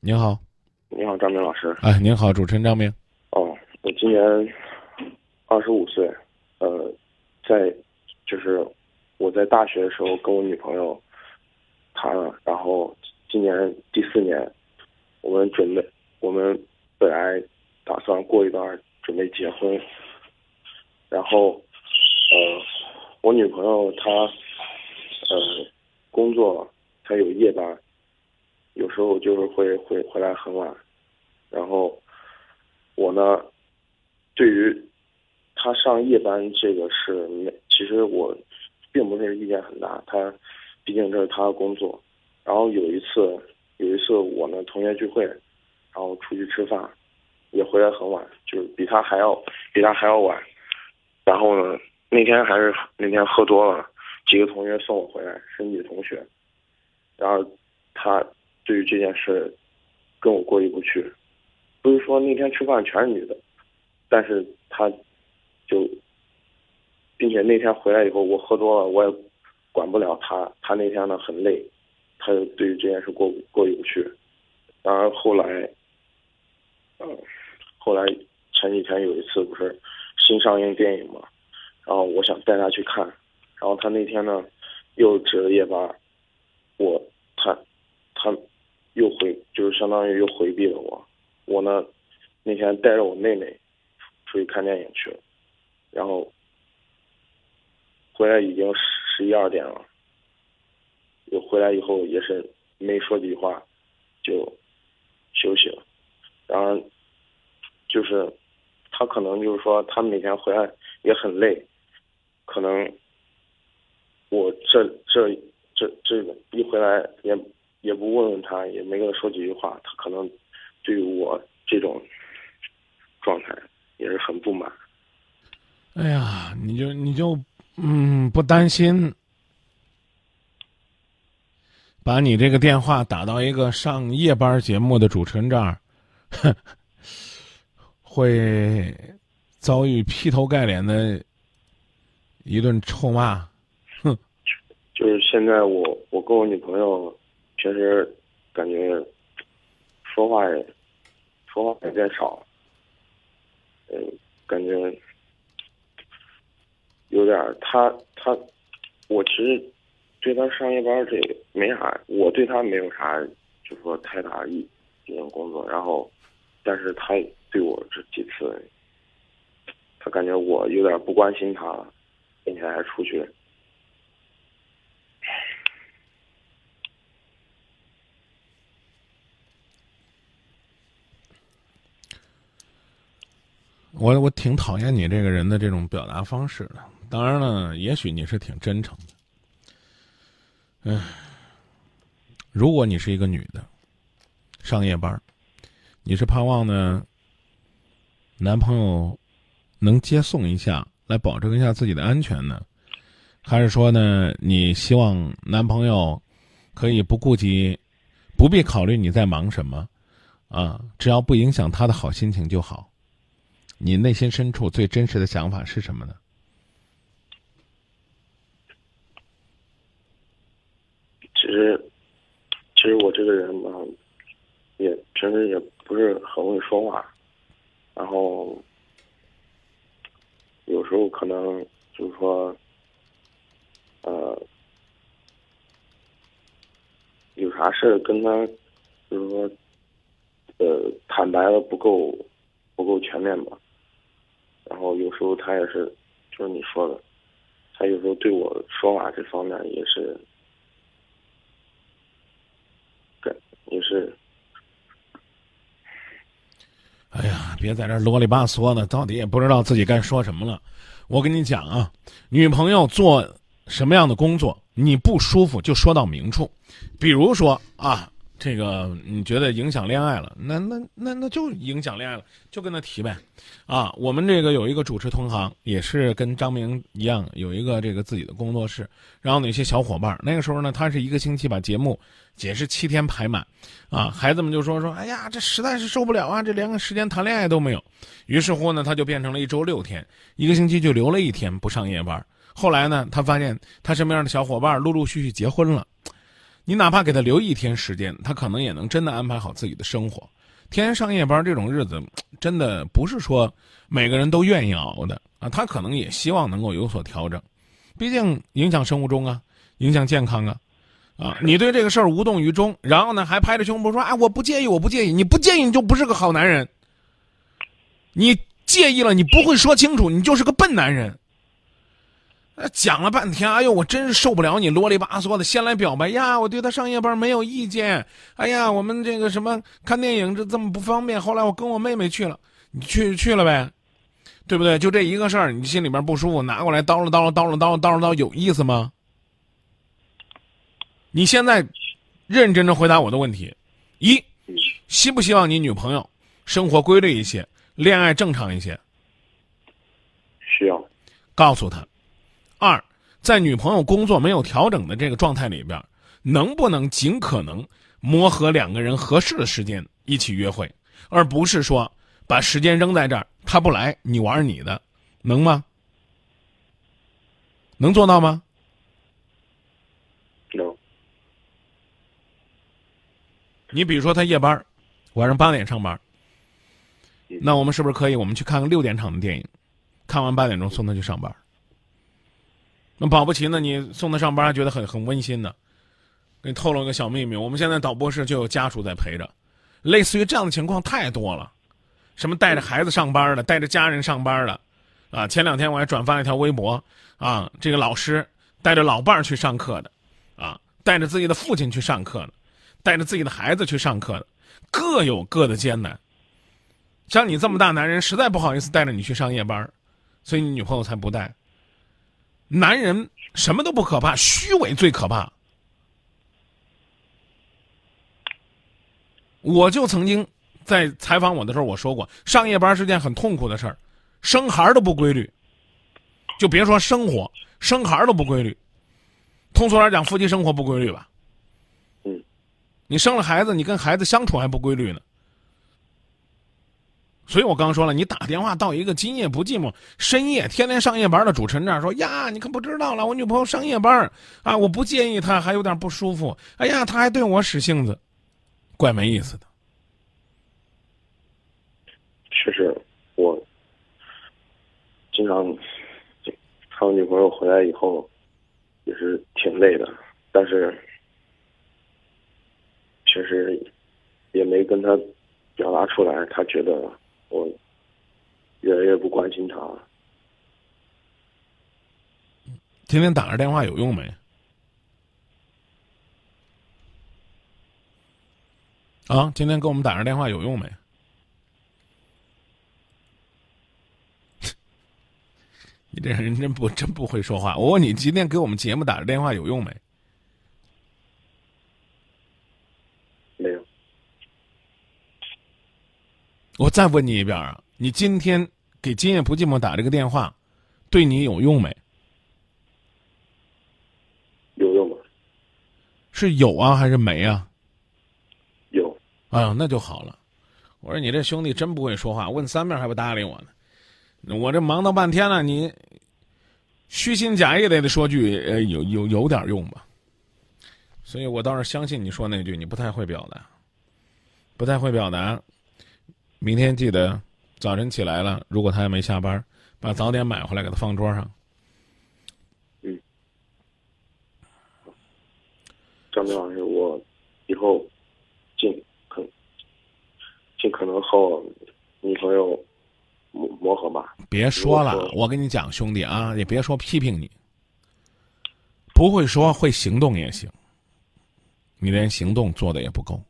您好，你好，张明老师。哎，您好，主持人张明。哦，我今年二十五岁，呃，在就是我在大学的时候跟我女朋友谈了，然后今年第四年，我们准备我们本来打算过一段准备结婚，然后呃，我女朋友她呃工作她有夜班。有时候就是会会回来很晚，然后我呢，对于他上夜班这个是没，其实我并不是意见很大，他毕竟这是他的工作。然后有一次，有一次我们同学聚会，然后出去吃饭，也回来很晚，就是比他还要比他还要晚。然后呢，那天还是那天喝多了，几个同学送我回来，是女同学，然后他。对于这件事，跟我过意不去。不是说那天吃饭全是女的，但是他，就，并且那天回来以后我喝多了，我也管不了他。他那天呢很累，他就对于这件事过过意不去。当然后来，嗯，后来前几天有一次不是新上映电影嘛，然后我想带他去看，然后他那天呢又值了夜班，我他他。又回就是相当于又回避了我，我呢那天带着我妹妹出去看电影去了，然后回来已经十一二点了，又回来以后也是没说几句话就休息了，然后就是他可能就是说他每天回来也很累，可能我这这这这一回来也。也不问问他，也没跟他说几句话，他可能对于我这种状态也是很不满。哎呀，你就你就嗯不担心，把你这个电话打到一个上夜班节目的主持人这儿，会遭遇劈头盖脸的一顿臭骂。哼，就是现在我我跟我女朋友。平时感觉说话也说话也变少，嗯，感觉有点他他，我其实对他上夜班这没啥，我对他没有啥，就是说太大意进行工作，然后，但是他对我这几次，他感觉我有点不关心他，并且还出去。我我挺讨厌你这个人的这种表达方式的。当然了，也许你是挺真诚的。嗯，如果你是一个女的，上夜班，你是盼望呢，男朋友能接送一下，来保证一下自己的安全呢，还是说呢，你希望男朋友可以不顾及，不必考虑你在忙什么，啊，只要不影响他的好心情就好。你内心深处最真实的想法是什么呢？其实，其实我这个人吧，也平时也不是很会说话，然后有时候可能就是说，呃，有啥事跟他就是说，呃，坦白的不够不够全面吧。然后有时候他也是，就是你说的，他有时候对我说话这方面也是，也是。哎呀，别在这啰里吧嗦的，到底也不知道自己该说什么了。我跟你讲啊，女朋友做什么样的工作，你不舒服就说到明处，比如说啊。这个你觉得影响恋爱了？那那那那就影响恋爱了，就跟他提呗，啊，我们这个有一个主持同行，也是跟张明一样，有一个这个自己的工作室。然后那些小伙伴，那个时候呢，他是一个星期把节目解释七天排满，啊，孩子们就说说，哎呀，这实在是受不了啊，这连个时间谈恋爱都没有。于是乎呢，他就变成了一周六天，一个星期就留了一天不上夜班。后来呢，他发现他身边的小伙伴陆陆续续结婚了。你哪怕给他留一天时间，他可能也能真的安排好自己的生活。天天上夜班这种日子，真的不是说每个人都愿意熬的啊。他可能也希望能够有所调整，毕竟影响生物钟啊，影响健康啊。啊，你对这个事儿无动于衷，然后呢还拍着胸脯说啊我不介意，我不介意。你不介意你就不是个好男人。你介意了，你不会说清楚，你就是个笨男人。讲了半天，哎呦，我真是受不了你啰里吧嗦的，先来表白呀，我对他上夜班没有意见。哎呀，我们这个什么看电影这这么不方便，后来我跟我妹妹去了，你去去了呗，对不对？就这一个事儿，你心里边不舒服，拿过来叨了叨了叨了叨了叨了叨，有意思吗？你现在认认真的回答我的问题：一，希不希望你女朋友生活规律一些，恋爱正常一些？需要。告诉他。二，在女朋友工作没有调整的这个状态里边，能不能尽可能磨合两个人合适的时间一起约会，而不是说把时间扔在这儿，他不来，你玩你的，能吗？能做到吗？能。你比如说他夜班，晚上八点上班，那我们是不是可以我们去看个六点场的电影，看完八点钟送他去上班？那保不齐呢？你送他上班还，觉得很很温馨的。给你透露个小秘密，我们现在导播室就有家属在陪着，类似于这样的情况太多了。什么带着孩子上班的，带着家人上班的，啊，前两天我还转发了一条微博，啊，这个老师带着老伴儿去上课的，啊，带着自己的父亲去上课的，带着自己的孩子去上课的，各有各的艰难。像你这么大男人，实在不好意思带着你去上夜班，所以你女朋友才不带。男人什么都不可怕，虚伪最可怕。我就曾经在采访我的时候我说过，上夜班是件很痛苦的事儿，生孩儿都不规律，就别说生活，生孩儿都不规律。通俗点讲，夫妻生活不规律吧？嗯，你生了孩子，你跟孩子相处还不规律呢。所以我刚说了，你打电话到一个今夜不寂寞、深夜天天上夜班的主持人这儿说呀，你可不知道了，我女朋友上夜班啊，我不介意她，还有点不舒服。哎呀，她还对我使性子，怪没意思的。确实，我经常他女朋友回来以后，也是挺累的，但是确实也没跟她表达出来，她觉得。我越来越不关心他。今天打个电话有用没？啊，今天给我们打个电话有用没？你这人真不真不会说话。我问你，今天给我们节目打个电话有用没？我再问你一遍啊，你今天给今夜不寂寞打这个电话，对你有用没？有用吗？是有啊，还是没啊？有。啊，那就好了。我说你这兄弟真不会说话，问三遍还不搭理我呢。我这忙到半天了，你虚心假意的得说句呃，有有有点用吧。所以我倒是相信你说那句，你不太会表达，不太会表达。明天记得早晨起来了，如果他还没下班，把早点买回来给他放桌上。嗯，张明老师，我以后尽可尽可能和我女朋友磨磨合吧。别说了，我跟你讲，兄弟啊，也别说批评你，不会说会行动也行，你连行动做的也不够。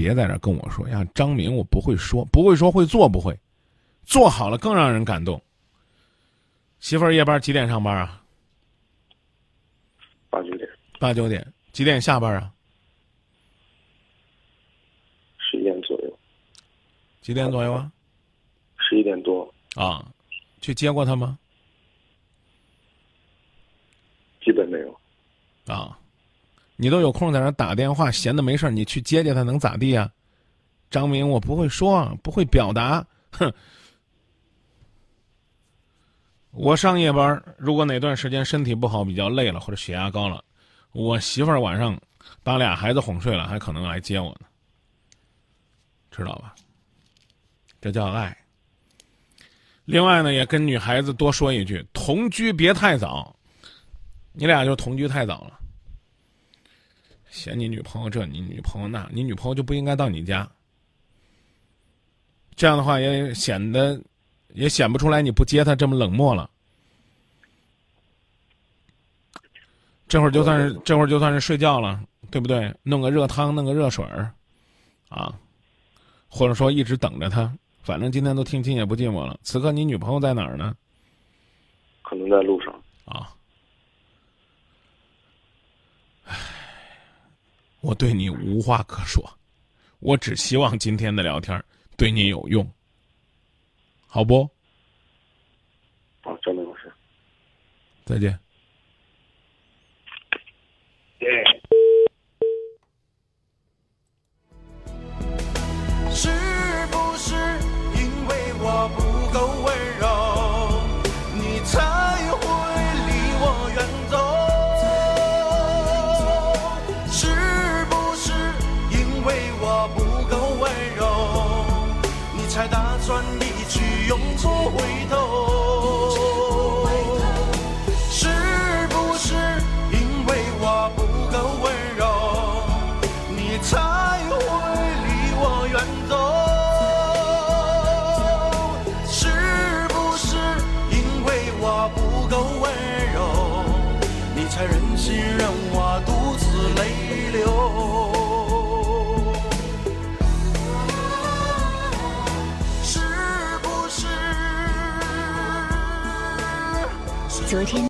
别在这跟我说呀，张明，我不会说，不会说，会做不会，做好了更让人感动。媳妇儿夜班几点上班啊？八九点。八九点，几点下班啊？十一点左右。几点左右啊？十一点多。啊，去接过他吗？基本没有。啊。你都有空在那打电话，闲的没事你去接接他能咋地啊？张明，我不会说，不会表达，哼。我上夜班，如果哪段时间身体不好，比较累了，或者血压高了，我媳妇儿晚上把俩孩子哄睡了，还可能来接我呢，知道吧？这叫爱。另外呢，也跟女孩子多说一句：同居别太早，你俩就同居太早了。嫌你女朋友这，你女朋友那，你女朋友就不应该到你家。这样的话也显得，也显不出来你不接她这么冷漠了。这会儿就算是这会儿就算是睡觉了，对不对？弄个热汤，弄个热水儿，啊，或者说一直等着他。反正今天都听亲也不寂寞了。此刻你女朋友在哪儿呢？可能在路上。啊，唉，我对你无话可说，我只希望今天的聊天对你有用，好不？好，张明老师，再见。永心让我独自泪流？是不是昨天。